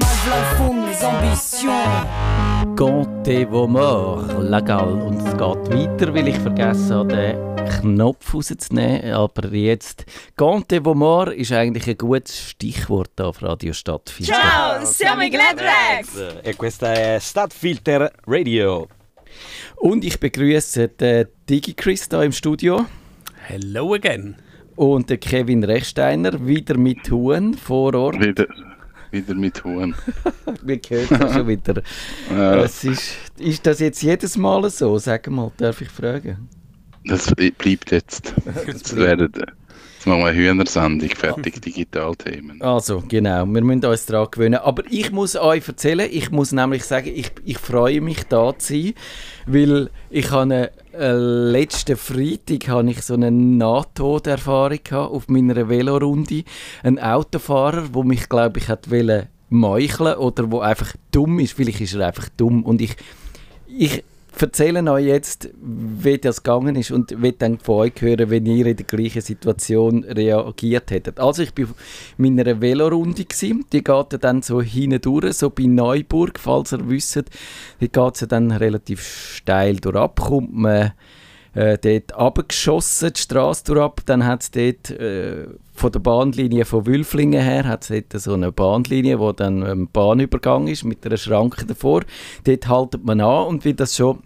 mal v'là le fond de mes ambitions. Conte vos morts, legal. Und es geht weiter, weil ich vergessen habe, den Knopf rauszunehmen. Aber jetzt, Conte vos morts ist eigentlich ein gutes Stichwort auf Radio Stadtfilter. Ciao, siamo i Gladrex! E questa è Stadtfilter Radio. Und ich begrüße den DigiChris hier im Studio. Hello again. Und den Kevin Rechsteiner, wieder mit Huhn vor Ort. Wieder, wieder mit Huhn. Wir hören das schon wieder. Ja, Es ist, ist das jetzt jedes Mal so? Sag mal, darf ich fragen? das bleibt jetzt. Jetzt, werden, jetzt machen wir eine Hühnersendung, fertig, Digitalthemen. Also, genau, wir müssen uns daran gewöhnen. Aber ich muss euch erzählen, ich muss nämlich sagen, ich, ich freue mich da zu sein, weil ich habe äh, letzten Freitag habe ich so eine Nahtoderfahrung gehabt auf meiner Velorunde. Ein Autofahrer, wo mich, glaube ich, hat meucheln oder wo einfach dumm ist. Vielleicht ist er einfach dumm und ich, ich erzähle euch jetzt, wie das gegangen ist und will dann von euch hören, wenn ihr in der gleichen Situation reagiert hättet. Also ich bin auf meiner Velorunde gewesen. die geht dann so hindurch, so bei Neuburg, falls ihr wisst, die geht dann relativ steil durchab, kommt man äh, dort runtergeschossen, die Straße durchab, dann hat es dort äh, von der Bahnlinie von Wülflingen her, hat es dort so eine Bahnlinie, wo dann ein Bahnübergang ist, mit einer Schranke davor. Dort haltet man an und wie das schon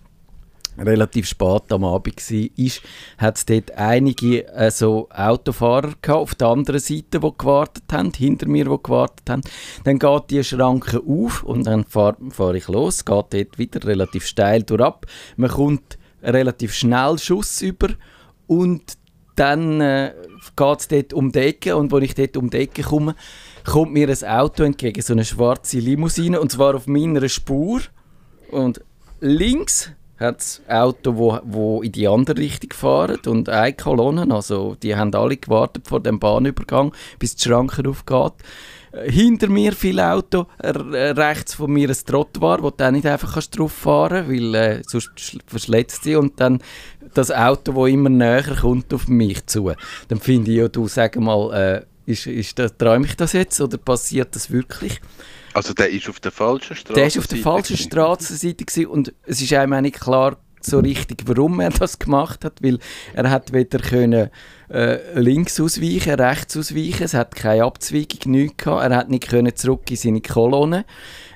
relativ spät am Abend war, hat es dort einige äh, so Autofahrer gehabt, auf der anderen Seite, die gewartet haben, hinter mir, die gewartet haben. Dann geht die Schranke auf und dann fahre fahr ich los, geht dort wieder relativ steil durchab. Man kommt relativ schnell Schuss über. Und dann äh, geht es dort um die Ecke. Und als ich dort um die Ecke komme, kommt mir ein Auto entgegen, so eine schwarze Limousine. Und zwar auf meiner Spur. Und links hat das Auto, wo, wo in die andere Richtung fährt und eine Kolonne, also die haben alle gewartet vor dem Bahnübergang, bis die Schranke aufgeht. Äh, Hinter mir viele Auto, äh, rechts von mir ein Trottoir, wo du auch nicht einfach kannst drauf fahren kannst, weil äh, sonst sch- verschletzt sie und dann das Auto, wo immer näher kommt auf mich zu. Dann finde ich ja, du sag mal, äh, ist, ist das, träume ich das jetzt oder passiert das wirklich? Also der ist auf der falschen Straße. Der war auf der falschen Straßenseite und es ist einem auch nicht klar so richtig, warum er das gemacht hat, weil er hat weder können äh, links ausweichen, rechts ausweichen, es hat keine Abzweigung, nichts gehabt, er hat nicht können zurück in seine Kolonne,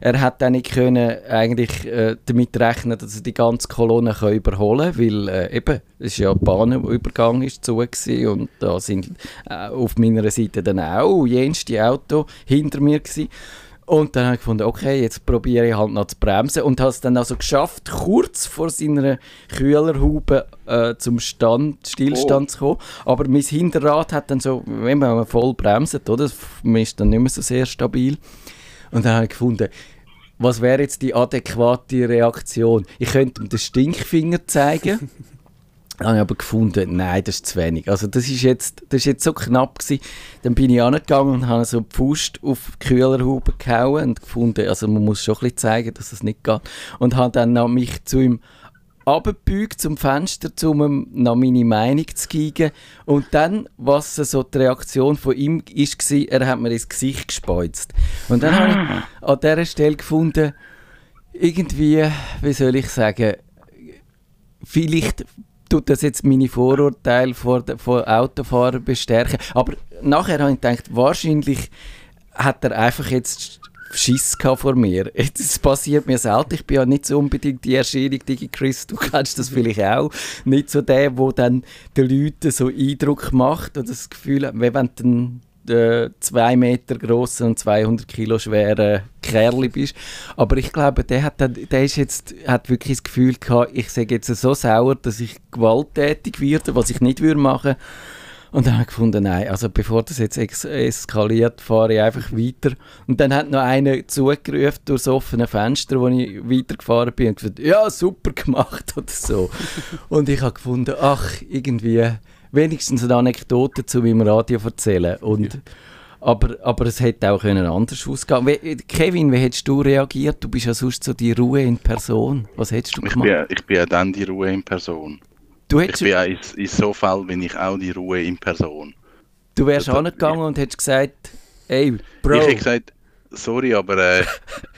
er hat auch nicht können eigentlich äh, damit rechnen, dass er die ganze Kolonne kann überholen kann, weil äh, eben, es ist ja ein Bahnübergang ist zu gewesen und da sind äh, auf meiner Seite dann auch jenste Auto hinter mir gewesen. Und dann habe ich gefunden, okay, jetzt probiere ich halt noch zu bremsen und habe es dann also geschafft, kurz vor seiner Kühlerhaube äh, zum Stand, Stillstand zu kommen. Aber mein Hinterrad hat dann so, wenn man voll bremst, oder, man ist dann nicht mehr so sehr stabil. Und dann habe ich gefunden, was wäre jetzt die adäquate Reaktion? Ich könnte ihm den Stinkfinger zeigen. Habe ich aber gefunden, nein, das ist zu wenig. Also das ist jetzt, das ist jetzt so knapp gewesen. Dann bin ich angegangen und habe so die Faust auf die Kühlerhaube gehauen und gefunden, also man muss schon ein bisschen zeigen, dass das nicht geht. Und habe dann noch mich zu ihm abgebeugt zum Fenster, um ihm noch meine Meinung zu geben. Und dann, was so die Reaktion von ihm war, er hat mir ins Gesicht gespeuzt. Und dann habe ich an dieser Stelle gefunden, irgendwie, wie soll ich sagen, vielleicht tut das jetzt meine Vorurteile vor, vor Autofahrern bestärken. Aber nachher habe ich gedacht, wahrscheinlich hat er einfach jetzt Schiss vor mir. Das passiert mir selten. Ich bin ja nicht so unbedingt die Erscheinung, Digi Chris, du kennst das vielleicht auch. Nicht so der, der dann den Leuten so Eindruck macht und das Gefühl hat, wenn du äh, zwei Meter grossen und 200 Kilo schweren Kerl bist. Aber ich glaube, der hat, der ist jetzt, hat wirklich das Gefühl gehabt, ich sage jetzt so sauer, dass ich gewalttätig werde, was ich nicht würde machen. Und dann habe ich gefunden, nein, also bevor das jetzt eskaliert, fahre ich einfach weiter. Und dann hat noch einer zugerufen durch das offene Fenster, wo ich weitergefahren bin und gesagt, ja, super gemacht oder so. und ich habe gefunden, ach, irgendwie, wenigstens eine Anekdote zu meinem Radio erzählen. Und, aber, aber es hätte auch können anders ausgehen wie, Kevin, wie hättest du reagiert? Du bist ja sonst so die Ruhe in Person. Was hättest du Ich gemacht? bin, ich bin ja dann die Ruhe in Person. du, Ich hättest, bin ja in, in so Fall bin ich auch die Ruhe in Person. du wärst das- angegangen und hättest gesagt, ey, Bro. Ich hätte gesagt, sorry, aber äh,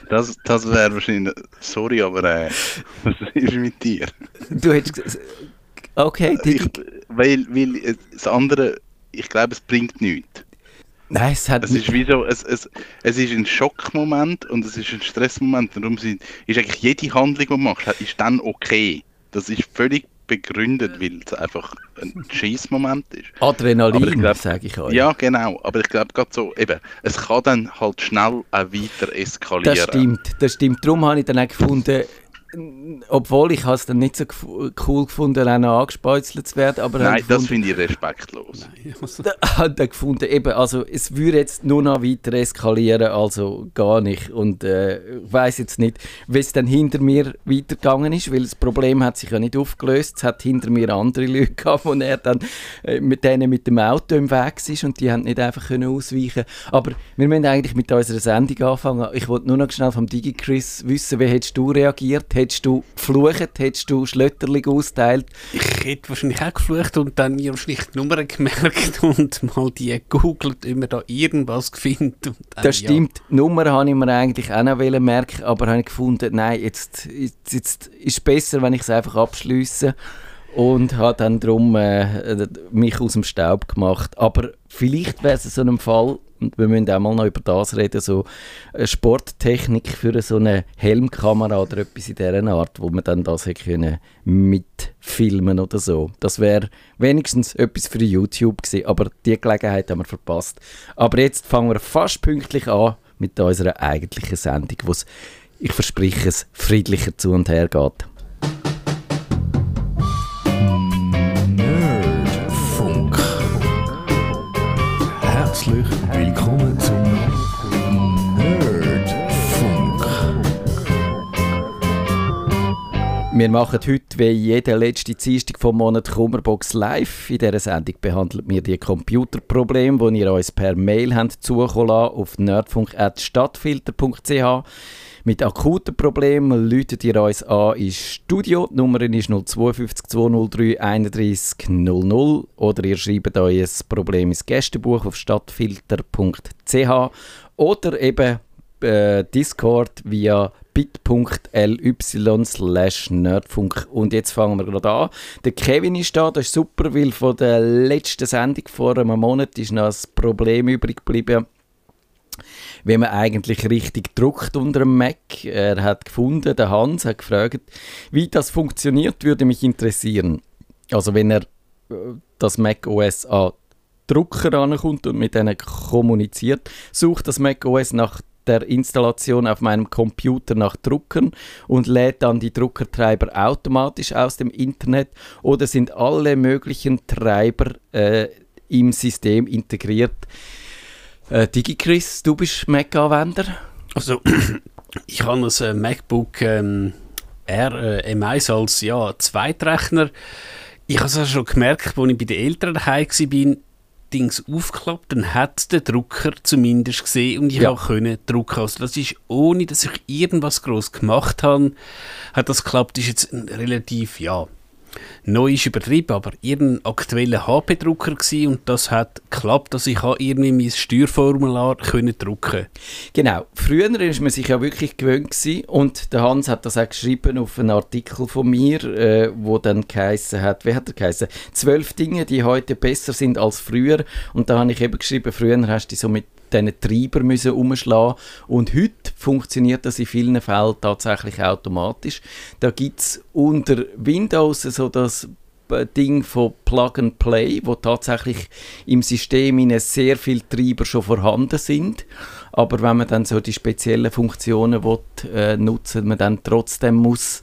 das, das wäre wahrscheinlich. Sorry, aber äh, was ist mit dir? Du hättest Okay, ich, weil, weil das andere, ich glaube, es bringt nichts. Nein, es hat es ist wie so, es, es, es ist ein Schockmoment und es ist ein Stressmoment. Darum sind, ist eigentlich jede Handlung, die du machst, ist dann okay. Das ist völlig begründet, weil es einfach ein Schießmoment ist. Adrenalin, sage ich euch. Ja, genau. Aber ich glaube gerade so, eben, es kann dann halt schnell auch weiter eskalieren. Das stimmt, das stimmt. Darum habe ich dann auch gefunden, obwohl ich es dann nicht so cool gefunden, auch noch angespeuzelt zu werden. Aber Nein, das finde ich respektlos. Da hat er gefunden, eben, also es würde jetzt nur noch weiter eskalieren, also gar nicht. Und äh, ich weiß jetzt nicht, wie es dann hinter mir weitergegangen ist, weil das Problem hat sich ja nicht aufgelöst. Es hat hinter mir andere Leute gehabt, wo er dann äh, mit denen mit dem Auto im Weg ist und die haben nicht einfach können ausweichen. Aber wir müssen eigentlich mit unserer Sendung anfangen. Ich wollte nur noch schnell vom DigiChris wissen, wie hättest du reagiert? Hättest du geflucht? Hättest du Schlötterling austeilt? Ich hätte wahrscheinlich auch geflucht und dann mir wahrscheinlich die Nummer gemerkt und mal die gegoogelt, ob man da irgendwas findet. Das stimmt. Ja. Die Nummer habe ich mir eigentlich auch noch merken, aber habe ich gefunden, nein, jetzt, jetzt, jetzt ist es besser, wenn ich es einfach abschließe und habe dann darum äh, mich aus dem Staub gemacht. Aber vielleicht wäre es in so einem Fall wir müssen auch mal noch über das reden, so eine Sporttechnik für so eine Helmkamera oder etwas in dieser Art, wo man dann das hätte können mitfilmen oder so. Das wäre wenigstens etwas für YouTube gewesen, aber die Gelegenheit haben wir verpasst. Aber jetzt fangen wir fast pünktlich an mit unserer eigentlichen Sendung, wo es, ich verspreche es, friedlicher zu und her geht. Wir machen heute wie jede letzte Dienstag vom Monat Kummerbox live. In dieser Sendung behandeln wir die Computerprobleme, die ihr uns per Mail habt zukommen lassen, auf nerdfunk.stadtfilter.ch. Mit akuten Problemen läutet ihr uns an ins Studio. Die Nummer ist 052 203 31 00 oder ihr schreibt ein Problem ins Gästebuch auf stadtfilter.ch oder eben äh, Discord via bit.ly slash nerdfunk. Und jetzt fangen wir gerade an. Der Kevin ist da, das ist super, weil von der letzten Sendung vor einem Monat ist noch ein Problem übrig geblieben wie man eigentlich richtig druckt unter dem Mac. Er hat gefunden, der Hans hat gefragt, wie das funktioniert, würde mich interessieren. Also wenn er äh, das Mac OS an Drucker ankommt und mit denen kommuniziert, sucht das Mac OS nach der Installation auf meinem Computer nach Druckern und lädt dann die Druckertreiber automatisch aus dem Internet oder sind alle möglichen Treiber äh, im System integriert. Äh, DigiChris, du bist Mac-Anwender? Also, ich habe ein äh, MacBook ähm, R äh, M1 als ja, Zweitrechner. Ich habe es auch schon gemerkt, als ich bei den Eltern daheim war, Dings aufgeklappt, dann hat der Drucker zumindest gesehen und ich ja. auch können drucken. Also das ist ohne, dass ich irgendwas groß gemacht habe, hat das geklappt. Das ist jetzt relativ ja neu ist übertrieben, aber ihren aktuellen HP-Drucker und das hat geklappt, dass ich irgendwie mein Steuerformular können drucken Genau. Früher ist man sich ja wirklich gewöhnt gewesen, und der Hans hat das auch geschrieben auf einen Artikel von mir, äh, wo dann geheißen hat, wie hat er geheißen? Zwölf Dinge, die heute besser sind als früher und da habe ich eben geschrieben, früher hast du so mit diesen Treiber müssen umschlagen und heute funktioniert das in vielen Fällen tatsächlich automatisch. Da gibt es unter Windows so das Ding von Plug and Play, wo tatsächlich im System sehr viele Treiber schon vorhanden sind. Aber wenn man dann so die speziellen Funktionen will, äh, nutzen, man dann trotzdem muss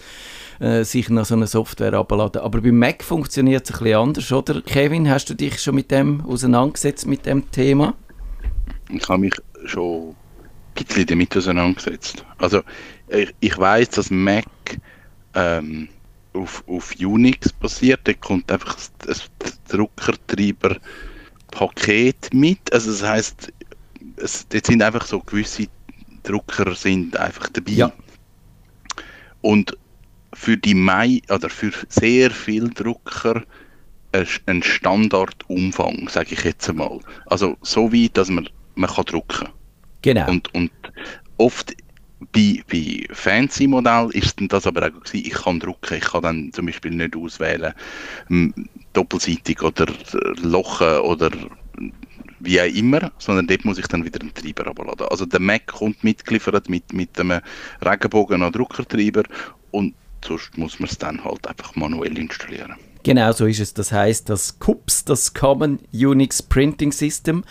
äh, sich noch so eine Software abladen. Aber bei Mac funktioniert es ein bisschen anders, oder? Kevin, hast du dich schon mit dem auseinandergesetzt mit dem Thema? ich habe mich schon ein bisschen damit auseinandergesetzt. Also ich, ich weiß, dass Mac ähm, auf, auf Unix basiert, da kommt einfach das, Druckertreiber-Paket mit. Also das heißt, es, dort sind einfach so gewisse Drucker sind einfach dabei. Ja. Und für die Mai oder für sehr viele Drucker ein Standardumfang, sage ich jetzt einmal. Also so weit, dass man man kann drucken. Genau. Und, und oft bei, bei fancy Modell ist das aber auch gewesen, ich kann drucken, ich kann dann zum Beispiel nicht auswählen, m, doppelseitig oder äh, Lochen oder wie auch immer, sondern dort muss ich dann wieder einen Treiber abladen. Also der Mac kommt mitgeliefert mit, mit einem Regenbogen an Druckertreiber und sonst muss man es dann halt einfach manuell installieren. Genau so ist es. Das heißt, das CUPS, das Common Unix Printing System,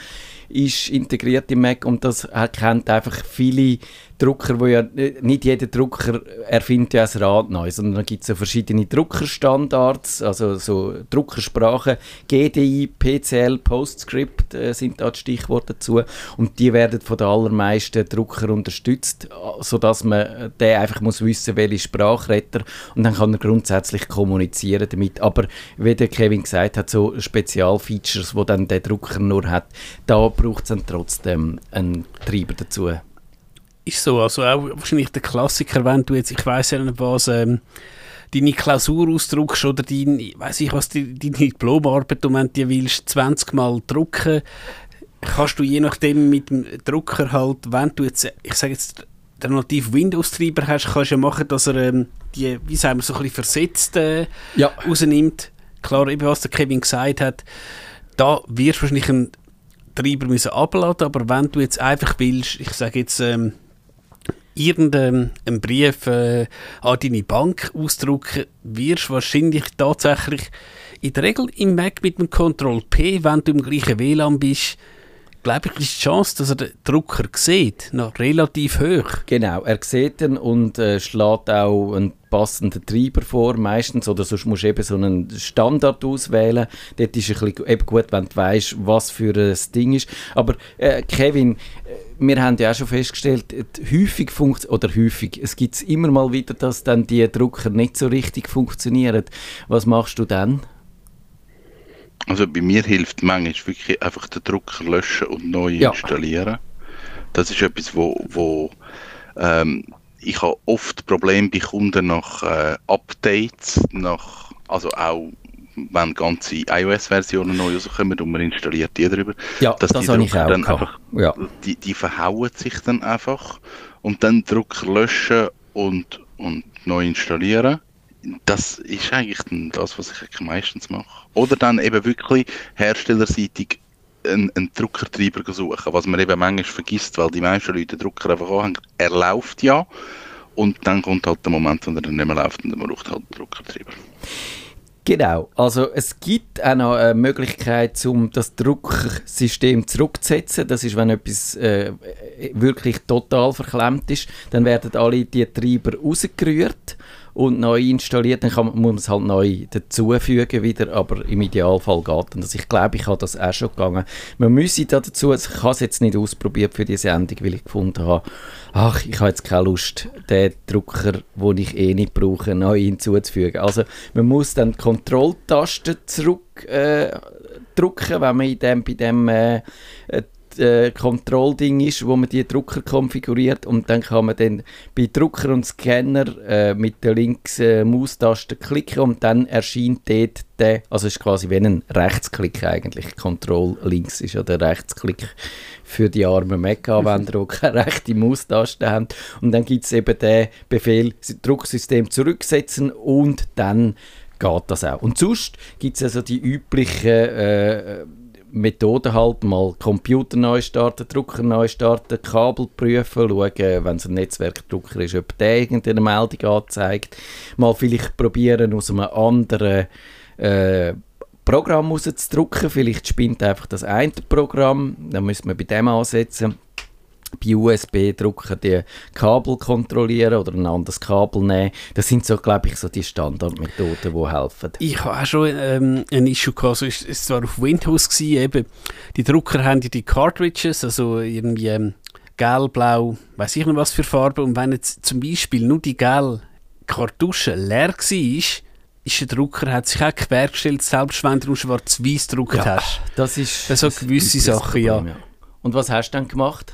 ist integriert im Mac und das erkennt einfach viele Drucker, wo ja nicht jeder Drucker erfindet ja ein Rad neu, sondern da gibt es ja verschiedene Druckerstandards, also so Druckersprachen, GDI, PCL, PostScript äh, sind da die Stichworte dazu. Und die werden von den allermeisten Druckern unterstützt, sodass man der einfach muss wissen, welche Sprache redet und dann kann er grundsätzlich kommunizieren damit. Aber wie der Kevin gesagt hat, so Spezialfeatures, wo dann der Drucker nur hat, da braucht es dann trotzdem einen Treiber dazu ist so. Also auch wahrscheinlich der Klassiker, wenn du jetzt, ich weiß ja nicht was, ähm, deine Klausur ausdruckst oder dein, weiß ich was, die, deine Diplomarbeit, und wenn du willst, 20 Mal drucken, kannst du je nachdem mit dem Drucker halt, wenn du jetzt, ich sage jetzt, den nativ Windows-Treiber hast, kannst du ja machen, dass er ähm, die, wie sagen wir, so ein bisschen versetzt äh, ja. rausnimmt. Klar, eben was der Kevin gesagt hat, da wirst du wahrscheinlich einen Treiber müssen abladen, aber wenn du jetzt einfach willst, ich sage jetzt, ähm, irgendeinen Brief äh, an deine Bank ausdrucken, wirst du wahrscheinlich tatsächlich in der Regel im Mac mit dem Ctrl P, wenn du im gleichen WLAN bist, glaube ich, ist die Chance, dass er den Drucker sieht, noch relativ hoch. Genau, er sieht ihn und äh, schlägt auch einen passenden Treiber vor, meistens, oder sonst musst du eben so einen Standard auswählen. Dort ist es eben gut, wenn du weißt, was für ein Ding ist. Aber äh, Kevin, äh, wir haben ja auch schon festgestellt, häufig funktioniert, oder häufig, es gibt immer mal wieder, dass dann die Drucker nicht so richtig funktionieren. Was machst du dann? Also bei mir hilft manchmal wirklich einfach den Drucker löschen und neu ja. installieren. Das ist etwas, wo, wo ähm, ich habe oft Probleme bei Kunden nach äh, Updates, nach, also auch wenn ganze iOS-Versionen neu rauskommen und man installiert die drüber, ja, dass das die Drucker dann einfach, ja. die, die verhauen sich dann einfach und dann Drucker löschen und, und neu installieren. Das ist eigentlich das, was ich meistens mache. Oder dann eben wirklich herstellerseitig einen, einen Druckertreiber suchen, was man eben manchmal vergisst, weil die meisten Leute den Drucker einfach anhängen. Er läuft ja und dann kommt halt der Moment, wo er dann nicht mehr läuft und man braucht halt einen Druckertreiber. Genau, also es gibt auch noch eine Möglichkeit, um das Drucksystem zurückzusetzen. Das ist, wenn etwas äh, wirklich total verklemmt ist, dann werden alle die Treiber rausgerührt und neu installiert, dann kann muss man es halt neu dazufügen wieder, aber im Idealfall geht das. Ich glaube, ich habe das auch schon gegangen. Man müsse da dazu, ich habe es jetzt nicht ausprobiert für die Sendung, weil ich gefunden habe, ach, ich habe jetzt keine Lust, den Drucker, den ich eh nicht brauche, neu hinzuzufügen. Also man muss dann die Kontrolltaste zurück äh, drücken, wenn man in dem, bei dem äh, äh, Kontrollding ist, wo man die Drucker konfiguriert und dann kann man dann bei Drucker und Scanner äh, mit der links äh, Maustaste klicken und dann erscheint dort der, also ist quasi wie ein Rechtsklick eigentlich, Control links ist ja der Rechtsklick für die armen Mac-Anwender, die keine rechte Maustaste haben und dann gibt es eben den Befehl, Drucksystem zurücksetzen und dann geht das auch. Und sonst gibt es also die üblichen äh, Methoden halt, mal Computer neu starten, Drucker neu starten, Kabel prüfen, schauen, wenn es ein Netzwerkdrucker ist, ob der irgendeine Meldung anzeigt. Mal vielleicht probieren, aus einem anderen äh, Programm rauszudrucken. Vielleicht spinnt einfach das eine Programm, dann müssen wir bei dem ansetzen bei USB-Drucker die Kabel kontrollieren oder ein anderes Kabel nehmen. Das sind so, glaube ich, so die Standardmethoden, die helfen. Ich habe auch schon ähm, ein Issue gehabt, also es, es war auf Windows gewesen, eben, die Drucker haben ja die Cartridges, also irgendwie ähm, gelb, blau, weiß ich nicht was für Farbe und wenn jetzt zum Beispiel nur die gelbe Kartusche leer war, ist der Drucker hat sich auch quergestellt, selbst wenn du schwarz-weiß gedruckt ja, hast. Das ist das so gewisse Sachen, ja. ja. Und was hast du dann gemacht?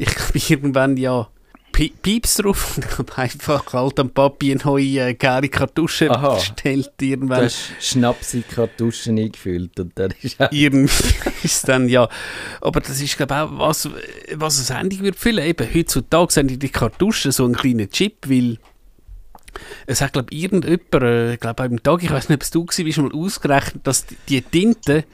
Ich glaube, irgendwann ja Pi- Pieps drauf und ich habe einfach halt am Papi eine neue äh, gelbe Kartusche Aha. bestellt. Du Irgendwann. hast Schnapsi Kartuschen eingefüllt und dann ist ist dann, ja. Aber das ist, glaube ich, auch, was, was ein Handy wird füllen. Eben, heutzutage sind die Kartuschen so ein kleiner Chip, weil es hat, glaube ich, irgendjemand, äh, glaube am Tag, ich weiß nicht, ob es du warst, mal ausgerechnet, dass die- die Tinte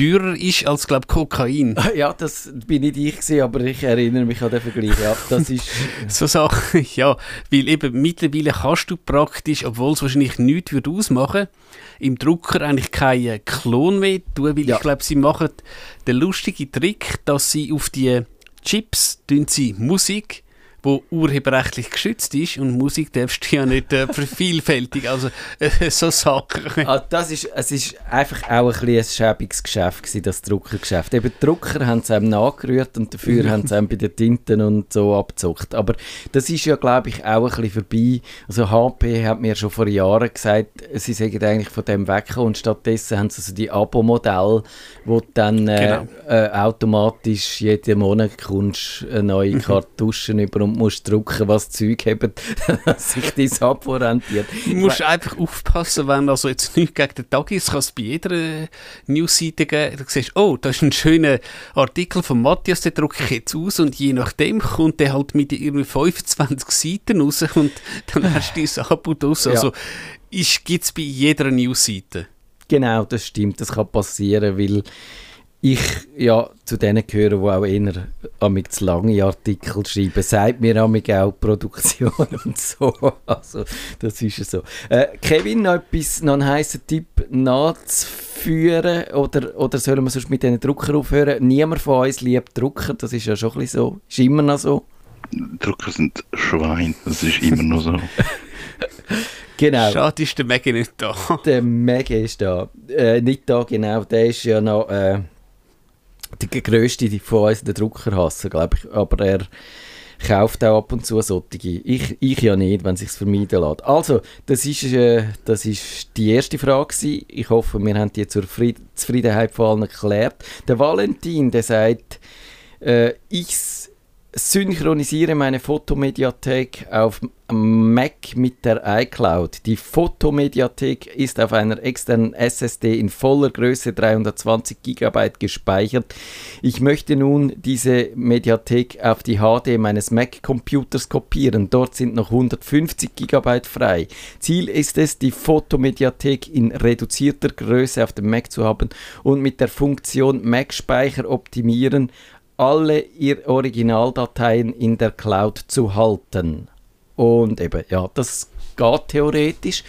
teurer ist als, glaube Kokain. Ja, das bin nicht ich gewesen, aber ich erinnere mich an den Vergleich. Ja, das ist... So Sachen, ja. Weil eben mittlerweile kannst du praktisch, obwohl es wahrscheinlich nichts würde ausmachen, im Drucker eigentlich keinen Klon mehr tun, weil Ja. ich glaube, sie machen den lustigen Trick, dass sie auf die Chips sie Musik wo urheberrechtlich geschützt ist und Musik darfst du ja nicht äh, vervielfältigen. Also äh, so Sachen. Ah, das ist, es ist einfach auch ein, bisschen ein schäbiges Geschäft gewesen, das Druckergeschäft. Eben die Drucker haben es einem nachgerührt und dafür haben sie einem bei den Tinten und so abgezockt. Aber das ist ja, glaube ich, auch ein bisschen vorbei. Also HP hat mir schon vor Jahren gesagt, sie sagen eigentlich von dem weggekommen und stattdessen haben sie so die Abo-Modelle, wo dann äh, Genau. äh, automatisch jeden Monat kommst eine neue Kartuschen über und musst drucken, was Zeug haben, dass sich dein Abo rentiert. Du musst einfach aufpassen, wenn also jetzt nichts gegen den Tag ist, kann es bei jeder äh, Newsseite geben. Du siehst, oh, da ist ein schöner Artikel von Matthias, den drucke ich jetzt aus und je nachdem kommt der halt mit irgendwie 25 Seiten raus und dann hast du dein Abo draus. Ja. Also gibt es bei jeder Newsseite. Genau, das stimmt. Das kann passieren, weil ich ja zu denen gehöre, die auch eher amig zu lange Artikel schreiben. Sagt mir amig auch Produktion und so. Also, das ist ja so. Äh, Kevin, noch etwas, noch einen heissen Tipp nachzuführen? Oder, oder sollen wir sonst mit diesen Drucker aufhören? Niemand von uns liebt Drucker, das ist ja schon ein bisschen so. Ist immer noch so. Drucker sind Schwein, das ist immer noch so. Genau. Schade ist der Mega nicht da. Der Mega ist da. Äh, nicht da, genau. Der ist ja noch äh, der grösste von uns, der Druckerhasser, glaube ich. Aber er kauft auch ab und zu solche. Ich, ich ja nicht, wenn es sich vermeiden lässt. Also, das ist, äh, das ist die erste Frage. Gewesen. Ich hoffe, wir haben die zur Fried Zufriedenheit von allen geklärt. Der Valentin, der sagt, äh, ich synchronisiere meine Fotomediathek auf Mac mit der iCloud. Die Fotomediathek ist auf einer externen SSD in voller Größe 320 GB gespeichert. Ich möchte nun diese Mediathek auf die HD meines Mac-Computers kopieren. Dort sind noch 150 GB frei. Ziel ist es, die Fotomediathek in reduzierter Größe auf dem Mac zu haben und mit der Funktion Mac-Speicher optimieren alle ihr Originaldateien in der Cloud zu halten. Und eben, ja, das geht theoretisch,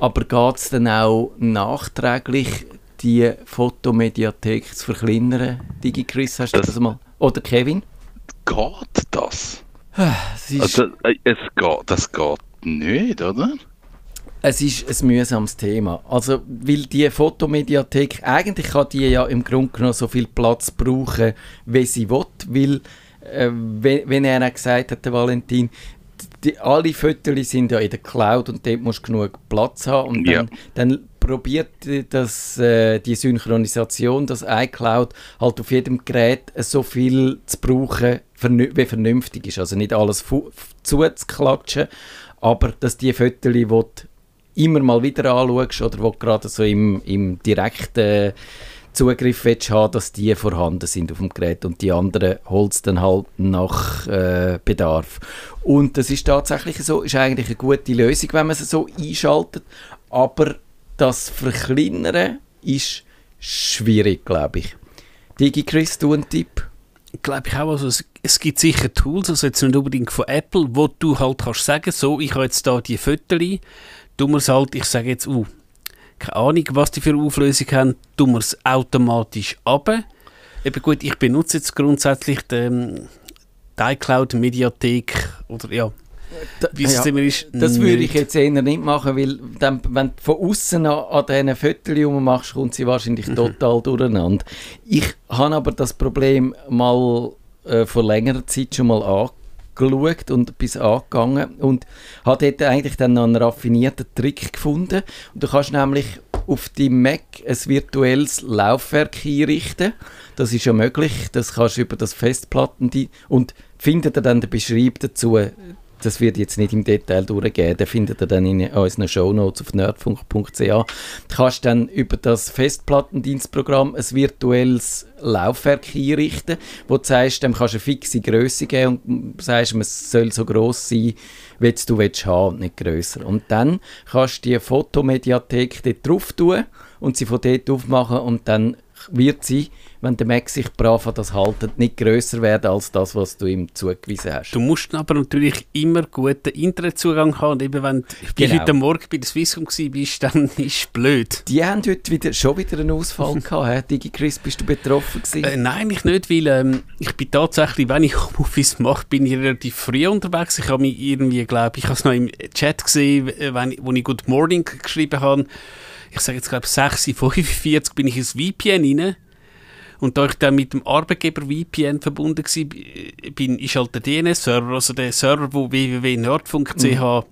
aber geht es dann auch nachträglich, die Fotomediathek zu verkleinern? DigiChris, hast du das, Das- mal? Oder Kevin? Geht das? Es ist, Also, äh, es geht, das geht nicht, oder? Es ist ein mühsames Thema. Also, weil die Fotomediathek, eigentlich kann die ja im Grunde genommen so viel Platz brauchen, wie sie will, weil, äh, wenn, wenn er auch gesagt hat, der Valentin, die, alle Fotos sind ja in der Cloud und dort musst du genug Platz haben und dann, Ja. dann probiert das, äh, die Synchronisation, das iCloud, halt auf jedem Gerät so viel zu brauchen, wie vernünftig ist. Also nicht alles zuzuklatschen, aber dass die Fotos, die immer mal wieder anschaust oder wo gerade so im, im direkten Zugriff willst haben, dass die vorhanden sind auf dem Gerät und die anderen holst dann halt nach äh, Bedarf. Und das ist tatsächlich so, ist eigentlich eine gute Lösung, wenn man sie so einschaltet, aber das Verkleinern ist schwierig, glaube ich. Digi Chris, du einen Tipp? glaube ich auch, also es, es gibt sicher Tools, also jetzt nicht unbedingt von Apple, wo du halt kannst sagen, so, ich habe jetzt da die Fotos, du musst halt, ich sage jetzt, uh, keine Ahnung, was die für Auflösung haben, du musst es automatisch ab. Eben gut, ich benutze jetzt grundsätzlich die, ähm, die iCloud-Mediathek oder ja, wie es ja, immer ist. Das würde ich jetzt eher nicht machen, weil dann, wenn du von außen an, an diesen Fotos machst, kommt sie wahrscheinlich Mhm. total durcheinander. Ich habe aber das Problem mal äh, vor längerer Zeit schon mal angeschaut und bis angegangen und habe dort eigentlich dann noch einen raffinierten Trick gefunden. Und du kannst nämlich auf deinem Mac ein virtuelles Laufwerk einrichten. Das ist ja möglich. Das kannst du über das Festplatten und findet ihr dann den Beschreib dazu das wird jetzt nicht im Detail durchgehen, den findet ihr dann in unseren Shownotes auf nerdfunk.ch. Du kannst dann über das Festplattendienstprogramm ein virtuelles Laufwerk einrichten, wo du sagst, dem kannst du eine fixe Größe geben und sagst, es soll so groß sein, wie du willst haben, nicht grösser. Und dann kannst du die Fotomediathek dort drauf tun und sie von dort aufmachen und dann wird sie wenn der Mac sich brav an das haltet, nicht grösser werden als das, was du ihm zugewiesen hast. Du musst aber natürlich immer guten Internetzugang haben. Und eben, wenn du genau. heute Morgen bei der Swisscom bist, dann ist es blöd. Die haben heute wieder, schon wieder einen Ausfall gehabt. DigiChris, bist du betroffen gewesen? Äh, nein, ich nicht, weil ähm, ich bin tatsächlich, wenn ich Homeoffice mache, bin ich relativ früh unterwegs. Ich habe mich irgendwie, glaube ich, habe es noch im Chat gesehen, wenn, wo ich Good Morning geschrieben habe. Ich sage jetzt, glaube ich, 6.45 bin ich ins VPN rein und da ich dann mit dem Arbeitgeber VPN verbunden war, bin, ist halt der DNS-Server, also der Server, wo www.nerdfunk.ch mhm.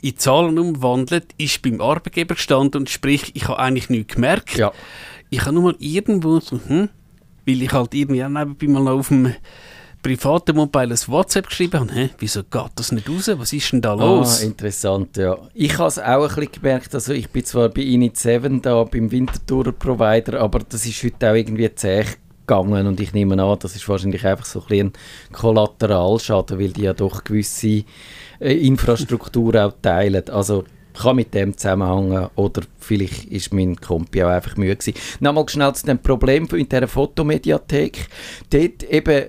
in Zahlen umwandelt, ist beim Arbeitgeber gestanden und sprich, ich habe eigentlich nichts gemerkt. Ja. Ich habe nur mal irgendwo so, hm, weil ich halt irgendwie auch nebenbei mal auf dem privaten Mobile ein WhatsApp geschrieben habe, hä, wieso geht das nicht raus? Was ist denn da ah, los? Ah, interessant, ja. Ich habe es auch ein bisschen gemerkt, also ich bin zwar bei Init7 da, beim Wintertour-Provider, aber das ist heute auch irgendwie zäh gegangen und ich nehme an, das ist wahrscheinlich einfach so ein, ein Kollateralschaden, weil die ja doch gewisse äh, Infrastruktur auch teilen. Also kann mit dem zusammenhängen oder vielleicht ist mein Kompi auch einfach müde gewesen. Nochmal schnell zu dem Problem mit dieser Fotomediathek. Dort eben äh,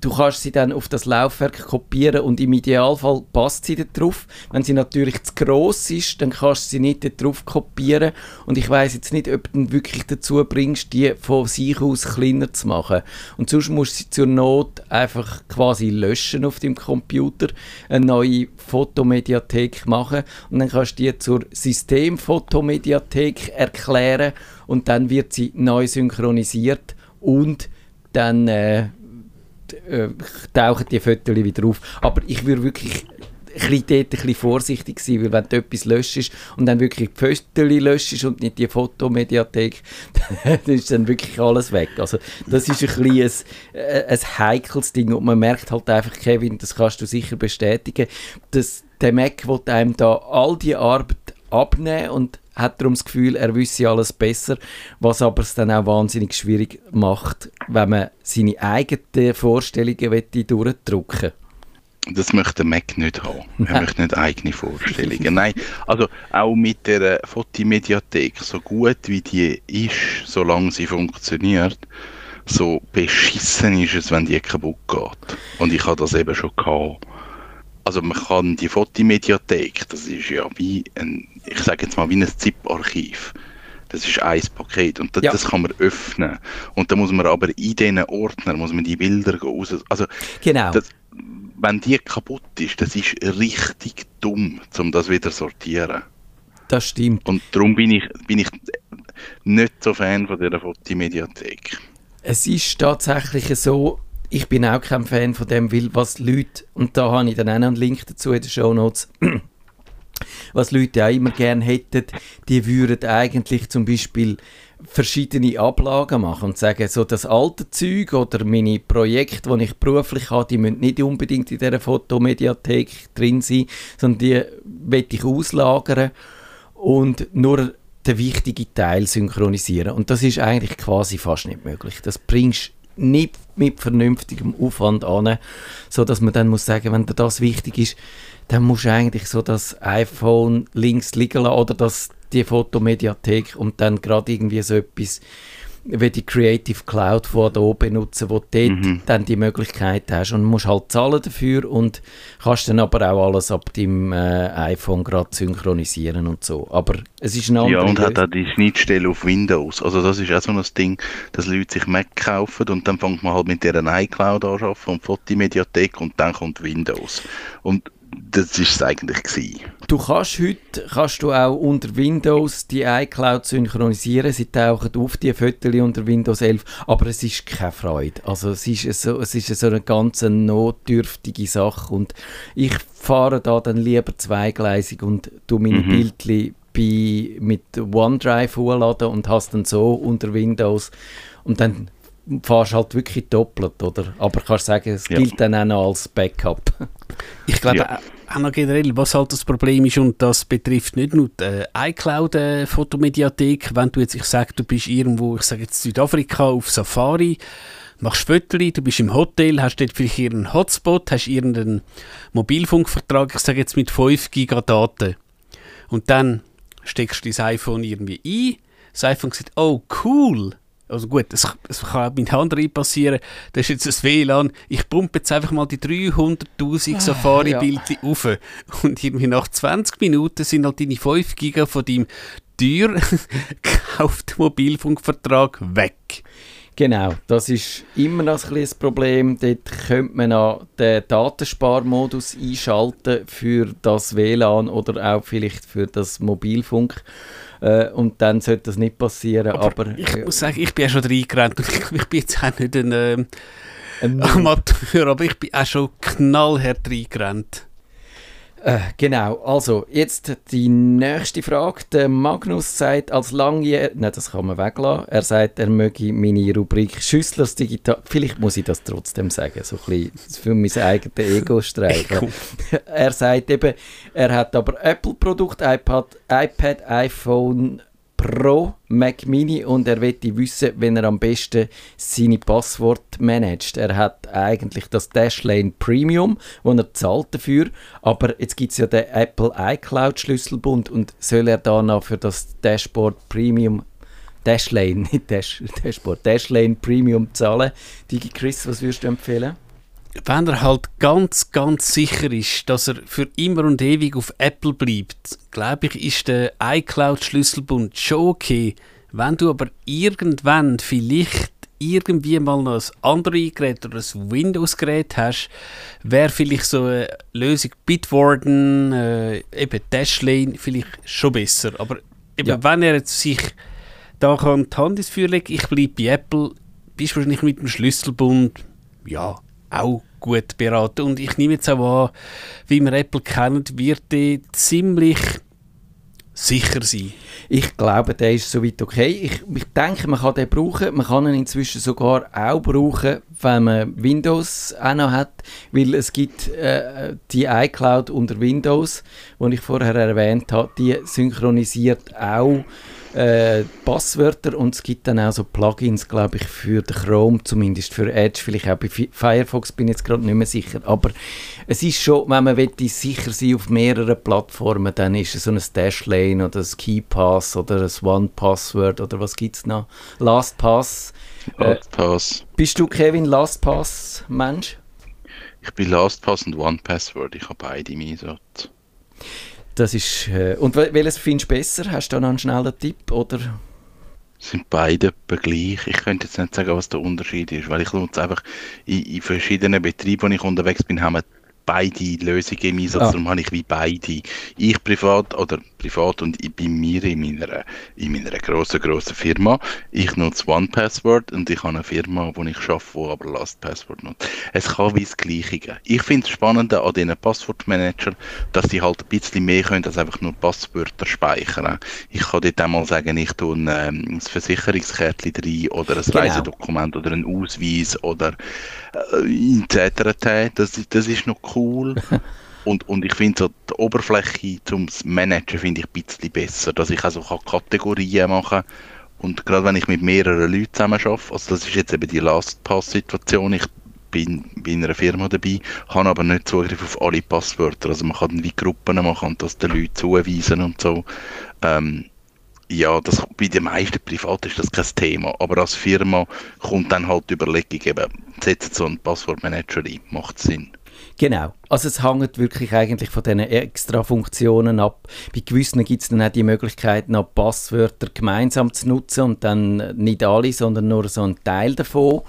du kannst sie dann auf das Laufwerk kopieren und im Idealfall passt sie da drauf. Wenn sie natürlich zu groß ist, dann kannst du sie nicht da drauf kopieren und ich weiß jetzt nicht, ob du dann wirklich dazu bringst, die von sich aus kleiner zu machen. Und sonst musst du sie zur Not einfach quasi löschen auf dem Computer, eine neue Fotomediathek machen und dann kannst du die zur Systemfotomediathek erklären und dann wird sie neu synchronisiert und dann äh, äh, tauchen die Fotos wieder auf. Aber ich würde wirklich ein bisschen, ein vorsichtig sein, weil wenn du etwas löschst und dann wirklich die Fotos löschst und nicht die Fotomediathek, dann ist dann wirklich alles weg. Also das ist ein bisschen ein, äh, ein heikles Ding und man merkt halt einfach, Kevin, das kannst du sicher bestätigen, dass der Mac will einem da all die Arbeit abnehmen und hat darum das Gefühl, er wüsste alles besser, was aber es dann auch wahnsinnig schwierig macht, wenn man seine eigenen Vorstellungen durchdrücken will. Das möchte Mac nicht haben. Er möchte nicht eigene Vorstellungen. Nein, also auch mit der Fotomediathek, so gut wie die ist, solange sie funktioniert, so beschissen ist es, wenn die kaputt geht. Und ich habe das eben schon gehabt. Also man kann die Fotomediathek, das ist ja wie ein, ich sage jetzt mal wie ein ZIP-Archiv. Das ist ein Paket und das, ja. das, kann man öffnen. Und da muss man aber in diesen Ordner muss man die Bilder raus. Also genau. Das, wenn die kaputt ist, das ist richtig dumm, um das wieder zu sortieren. Das stimmt. Und darum bin ich, bin ich nicht so Fan von dieser Fotomediathek. Es ist tatsächlich so, ich bin auch kein Fan von dem, weil was Leute, und da habe ich dann auch noch einen Link dazu in den Show Notes, was Leute auch immer gerne hätten, die würden eigentlich zum Beispiel verschiedene Ablagen machen und sagen, so das alte Zeug oder meine Projekte, die ich beruflich habe, die müssen nicht unbedingt in dieser Fotomediathek drin sein, sondern die will ich auslagern und nur den wichtigen Teil synchronisieren. Und das ist eigentlich quasi fast nicht möglich. Das bringst nicht mit vernünftigem Aufwand an, so dass man dann muss sagen, wenn dir das wichtig ist, dann musst du eigentlich so das iPhone links liegen lassen oder das, die Fotomediathek und dann gerade irgendwie so etwas wie die Creative Cloud von Adobe benutzen, wo du dort mhm. dann die Möglichkeit hast und musst halt zahlen dafür und kannst dann aber auch alles ab deinem äh, iPhone gerade synchronisieren und so. Aber es ist ein Ja, und hat auch die Schnittstelle auf Windows. Also das ist auch so ein Ding, dass Leute sich Mac kaufen und dann fängt man halt mit deren iCloud an und Fotomediathek und dann kommt Windows. Und das ist es eigentlich gewesen. Du kannst heute kannst du auch unter Windows die iCloud synchronisieren. Sie tauchen auf die Fotos unter Windows 11, aber es ist keine Freude. Also es ist so, es ist so eine ganz notdürftige Sache und ich fahre da dann lieber zweigleisig und tu meine mhm. Bildchen bei, mit OneDrive hochladen und hast dann so unter Windows und dann fahrst halt wirklich doppelt, oder? Aber kannst sagen, es Ja. gilt dann auch noch als Backup. Ich glaube Ja. auch- auch noch generell, was halt das Problem ist, und das betrifft nicht nur die äh, iCloud-Fotomediathek, wenn du jetzt, ich sage, du bist irgendwo, ich sage jetzt Südafrika auf Safari, machst Fotos, du bist im Hotel, hast dort vielleicht irgendeinen Hotspot, hast irgendeinen Mobilfunkvertrag, ich sage jetzt mit 5 Giga Daten. Und dann steckst du dein iPhone irgendwie ein, das iPhone sagt, oh cool, also gut, es, es kann auch mit anderen passieren, das ist jetzt das WLAN, ich pumpe jetzt einfach mal die 300'000 Safari-Bildchen auf und irgendwie nach 20 Minuten sind halt deine 5 Giga von deinem teuer gekauften Mobilfunkvertrag weg. Genau, das ist immer noch ein Problem. Dort könnte man auch den Datensparmodus einschalten für das WLAN oder auch vielleicht für das Mobilfunk. Äh, und dann sollte das nicht passieren. Aber, ich äh, muss sagen, ich bin ja schon reingerannt und ich, ich bin jetzt auch nicht ein ähm, ähm, Amateur, aber ich bin auch schon knallhart reingerannt. Äh, genau, also jetzt die nächste Frage. Der Magnus sagt als langjähriger, nein, das kann man weglassen. Er sagt, er möge meine Rubrik Schüsslers Digital. Vielleicht muss ich das trotzdem sagen, so ein bisschen für mein eigenes Ego streichen. er sagt eben, er hat aber Apple-Produkt, iPad, iPad, iPhone Pro, Mac Mini und er möchte wissen, wenn er am besten seine Passwort managt. Er hat eigentlich das Dashlane Premium, wo er zahlt dafür, aber jetzt gibt es ja den Apple iCloud Schlüsselbund und soll er da noch für das Dashboard Premium Dashlane, nicht Dash, Dashboard, Dashlane Premium zahlen? Digi Chris, was würdest du empfehlen? Wenn er halt ganz, ganz sicher ist, dass er für immer und ewig auf Apple bleibt, glaube ich, ist der iCloud-Schlüsselbund schon okay. Wenn du aber irgendwann vielleicht irgendwie mal noch ein anderes Gerät oder ein Windows-Gerät hast, wäre vielleicht so eine Lösung Bitwarden, äh, eben Dashlane vielleicht schon besser. Aber eben, Ja. wenn er jetzt sich da kann die Hand ins Feuer legen, ich bleibe bei Apple, bist wahrscheinlich mit dem Schlüsselbund, ja, auch gut beraten. Und ich nehme jetzt auch an, wie wir Apple kennen, wird die ziemlich sicher sein. Ich glaube, der ist soweit okay. Ich, ich denke, man kann den brauchen. Man kann ihn inzwischen sogar auch brauchen, wenn man Windows auch noch hat, weil es gibt äh, die iCloud unter Windows, die ich vorher erwähnt habe, die synchronisiert auch äh, Passwörter und es gibt dann auch so Plugins, glaube ich, für den Chrome, zumindest für Edge, vielleicht auch bei Fi- Firefox, bin ich jetzt gerade nicht mehr sicher. Aber es ist schon, wenn man will, sicher sein auf mehreren Plattformen, dann ist es so ein Dashlane oder ein KeyPass oder ein One-Password oder was gibt es noch? LastPass. Äh, LastPass. bist du, Kevin, LastPass-Mensch? Ich bin LastPass und OnePassword. Ich habe beide im Einsatz. Das ist, äh, und wel- welches findest du besser? Hast du da noch einen schnellen Tipp? Oder? Sind beide gleich. Ich könnte jetzt nicht sagen, was der Unterschied ist, weil ich nutze einfach in, in verschiedenen Betrieben, wo ich unterwegs bin, haben wir beide Lösungen im Einsatz, Ah. darum habe ich wie beide. Ich privat oder privat und ich bei mir in meiner, in meiner grossen, grossen Firma, ich nutze OnePassword und ich habe eine Firma, wo ich arbeite, wo aber LastPassword nutzt. Es kann wie das Gleiche geben. Ich finde es spannend an diesen Passwortmanager, dass sie halt ein bisschen mehr können als einfach nur Passwörter speichern. Ich kann dort einmal sagen, ich tue ein, ähm, ein Versicherungskärtchen rein oder ein Genau. Reisedokument oder einen Ausweis oder äh, etc. Das, das ist noch cool. Und, und ich finde so die Oberfläche zum Managen finde ich ein bisschen besser, dass ich also kann Kategorien machen und gerade wenn ich mit mehreren Leuten zusammen arbeite, also das ist jetzt eben die LastPass-Situation, ich bin bei einer Firma dabei, habe aber nicht Zugriff auf alle Passwörter, also man kann dann wie Gruppen machen und das den Leuten zuweisen und so. Ähm, ja, das, bei den meisten Privaten ist das kein Thema, aber als Firma kommt dann halt die Überlegung eben, setzt so einen Passwortmanager ein, macht Sinn. Genau. Also es hängt wirklich eigentlich von diesen extra Funktionen ab. Bei gewissen gibt es dann auch die Möglichkeit, noch Passwörter gemeinsam zu nutzen und dann nicht alle, sondern nur so einen Teil davon.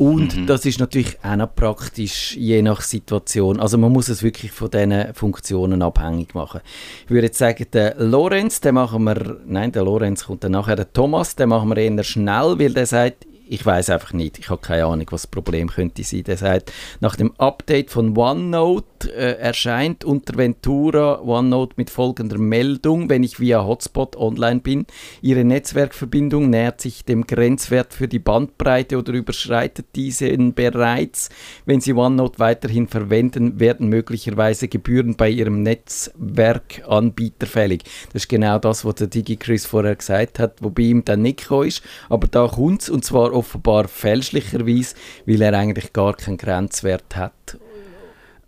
Und das ist natürlich auch noch praktisch, je nach Situation. Also man muss es wirklich von diesen Funktionen abhängig machen. Ich würde jetzt sagen, der Lorenz, den machen wir, nein, der Lorenz kommt dann nachher, der Thomas, den machen wir eher schnell, weil der sagt, ich weiß einfach nicht. Ich habe keine Ahnung, was das Problem könnte sein. Der sagt, nach dem Update von OneNote äh, erscheint unter Ventura OneNote mit folgender Meldung, wenn ich via Hotspot online bin. Ihre Netzwerkverbindung nähert sich dem Grenzwert für die Bandbreite oder überschreitet diesen bereits. Wenn Sie OneNote weiterhin verwenden, werden möglicherweise Gebühren bei Ihrem Netzwerkanbieter fällig. Das ist genau das, was der DigiChris vorher gesagt hat, wo bei ihm dann nicht ist. Aber da kommt es, und zwar offenbar fälschlicherweise, weil er eigentlich gar keinen Grenzwert hat.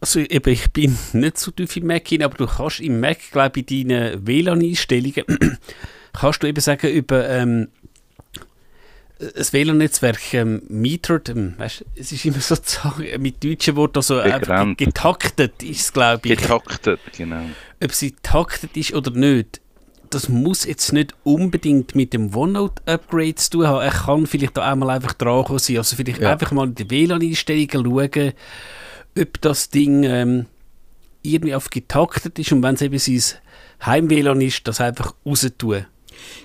Also eben, ich bin nicht so tief im Mac hin, aber du kannst im Mac, glaube ich, in deinen WLAN-Einstellungen, kannst du eben sagen, über ähm, das WLAN-Netzwerk ähm, metered, ähm, weißt, es ist immer so zu sagen, mit deutschen Worten, also Begrenzt. getaktet ist es, glaube ich. Getaktet, genau. ob sie taktet ist oder nicht, das muss jetzt nicht unbedingt mit dem OneNote-Upgrade zu tun haben. Er kann vielleicht da einmal einfach dran sein. Also vielleicht Ja. einfach mal in die WLAN-Einstellungen schauen, ob das Ding ähm, irgendwie auf getaktet ist und wenn es eben sein Heim-WLAN ist, das einfach raus tun.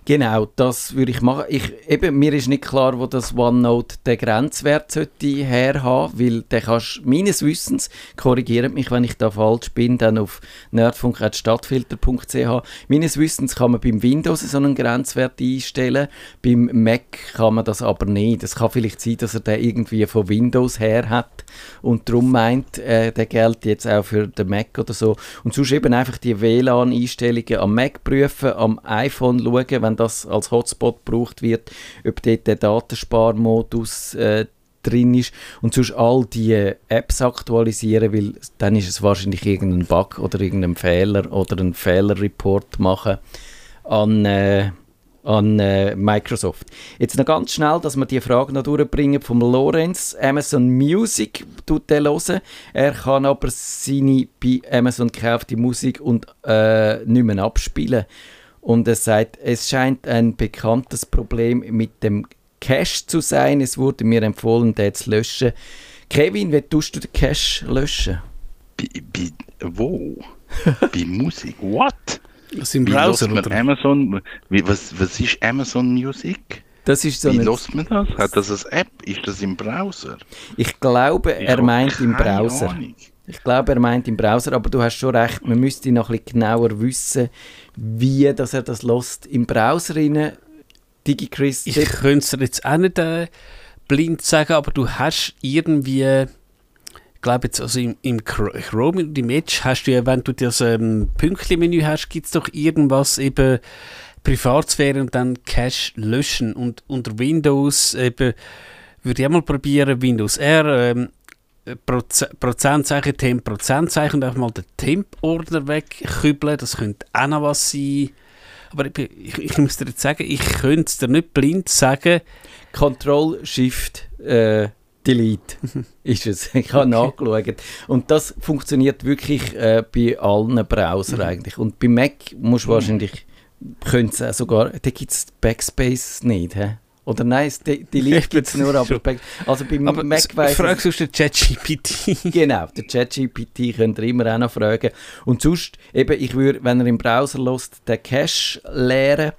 Genau, das würde ich machen. Ich, eben, mir ist nicht klar, wo das OneNote den Grenzwert sollte herhaben, weil der kannst meines Wissens, korrigiert mich, wenn ich da falsch bin, dann auf nerdfunk.stadtfilter.ch. Meines Wissens kann man beim Windows so einen Grenzwert einstellen, beim Mac kann man das aber nicht. Es kann vielleicht sein, dass er den irgendwie von Windows her hat und darum meint, äh, der gilt jetzt auch für den Mac oder so. Und sonst eben einfach die WLAN-Einstellungen am Mac prüfen, am iPhone schauen, wenn das als Hotspot gebraucht wird, ob dort der Datensparmodus äh, drin ist und sonst all die Apps aktualisieren, weil dann ist es wahrscheinlich irgendein Bug oder irgendein Fehler oder ein Fehlerreport machen an, äh, an äh, Microsoft. Jetzt noch ganz schnell, dass wir die Frage noch durchbringen vom Lorenz. Amazon Music tut der hören. Er kann aber seine bei Amazon gekaufte Musik und äh, nicht mehr abspielen. Und er sagt, es scheint ein bekanntes Problem mit dem Cache zu sein. Es wurde mir empfohlen, den zu löschen. Kevin, wie tust du den Cache löschen? Bei, bei, wo? bei Musik? What? Das im Browser oder? Amazon? Wie, was, was ist Amazon Music? Das ist so Wie lässt man das? Hat das eine App? Ist das im Browser? Ich glaube, Ich er meint im keine Browser. Ahnung. Ich glaube, er meint im Browser, aber du hast schon recht, man müsste noch ein bisschen genauer wissen, wie dass er das lässt. Im Browser rein, DigiChris, Ich könnte es jetzt auch nicht äh, blind sagen, aber du hast irgendwie, ich glaube jetzt, also im, im Chr- Chrome und im Edge hast du ja, wenn du das ähm, Pünktchen-Menü hast, gibt es doch irgendwas eben Privatsphäre und dann Cache löschen und unter Windows eben, würde ich mal probieren, Windows R, ähm, Proze Prozentzeichen, Temp, Prozentzeichen und einfach mal den Temp-Ordner wegkübeln, das könnte auch noch was sein. Aber ich, ich, ich muss dir jetzt sagen, ich könnte es dir nicht blind sagen, Control Shift äh, Delete ist es. Ich habe nachgeschaut. Und das funktioniert wirklich äh, bei allen Browsern eigentlich. Und bei Mac musst du wahrscheinlich, könnte es sogar, da gibt es Backspace nicht, hä? Oder nein, das De- Delete gibt es nur, Schon. Back, also bei Aber Mac weiss ich- frag sonst den ChatGPT. Genau, der ChatGPT könnt ihr immer auch noch fragen. Und sonst, eben, ich würde, wenn er im Browser lässt, den Cache leeren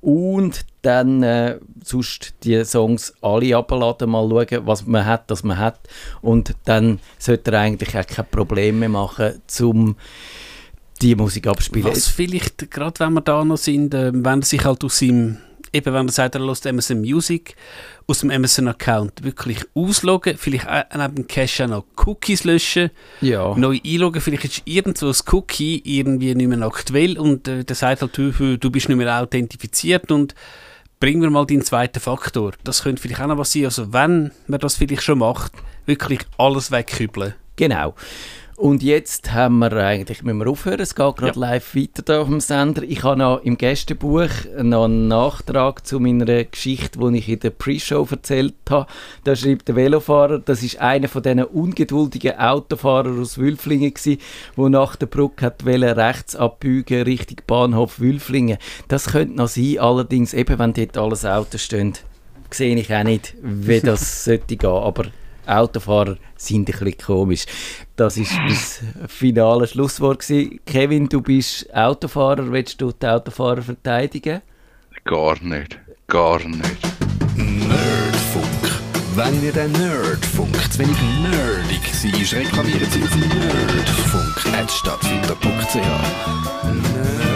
und dann äh, sonst die Songs alle abladen, mal schauen, was man hat, das man hat. Und dann sollte er eigentlich auch kein Problem mehr machen, um die Musik abzuspielen. Was vielleicht, gerade wenn wir da noch sind, äh, wenn er sich halt aus seinem, eben wenn er sagt, er lässt Amazon Music aus dem Amazon-Account wirklich ausloggen, vielleicht neben dem Cache auch noch Cookies löschen, Ja. neu einloggen, vielleicht ist irgendwo das Cookie irgendwie nicht mehr aktuell und äh, der sagt halt, du, du bist nicht mehr authentifiziert und bring mir mal deinen zweiten Faktor. Das könnte vielleicht auch noch was sein, also wenn man das vielleicht schon macht, wirklich alles wegkübeln. Genau. Und jetzt haben wir eigentlich, müssen wir aufhören, es geht gerade live weiter da auf dem Sender. Ich habe noch im Gästebuch noch einen Nachtrag zu meiner Geschichte, die ich in der Pre-Show erzählt habe. Da schreibt der Velofahrer, das ist einer von diesen ungeduldigen Autofahrern aus Wülflingen gsi, wo nach der Brücke hat wollen, rechts abbiegen Richtung Bahnhof Wülflingen. Das könnte noch sein, allerdings eben, wenn dort alles Autos stehen, sehe ich auch nicht, wie das sollte gehen, aber Autofahrer sind ein bisschen komisch. Das ist das finale Schlusswort. Gewesen. Kevin, du bist Autofahrer. Willst du die Autofahrer verteidigen? Gar nicht. Gar nicht. Nerdfunk. Wenn ihr den Nerdfunk zu wenig nerdig seid, reklamiert sie auf nerdfunk.stadtfilter.ch. Nerd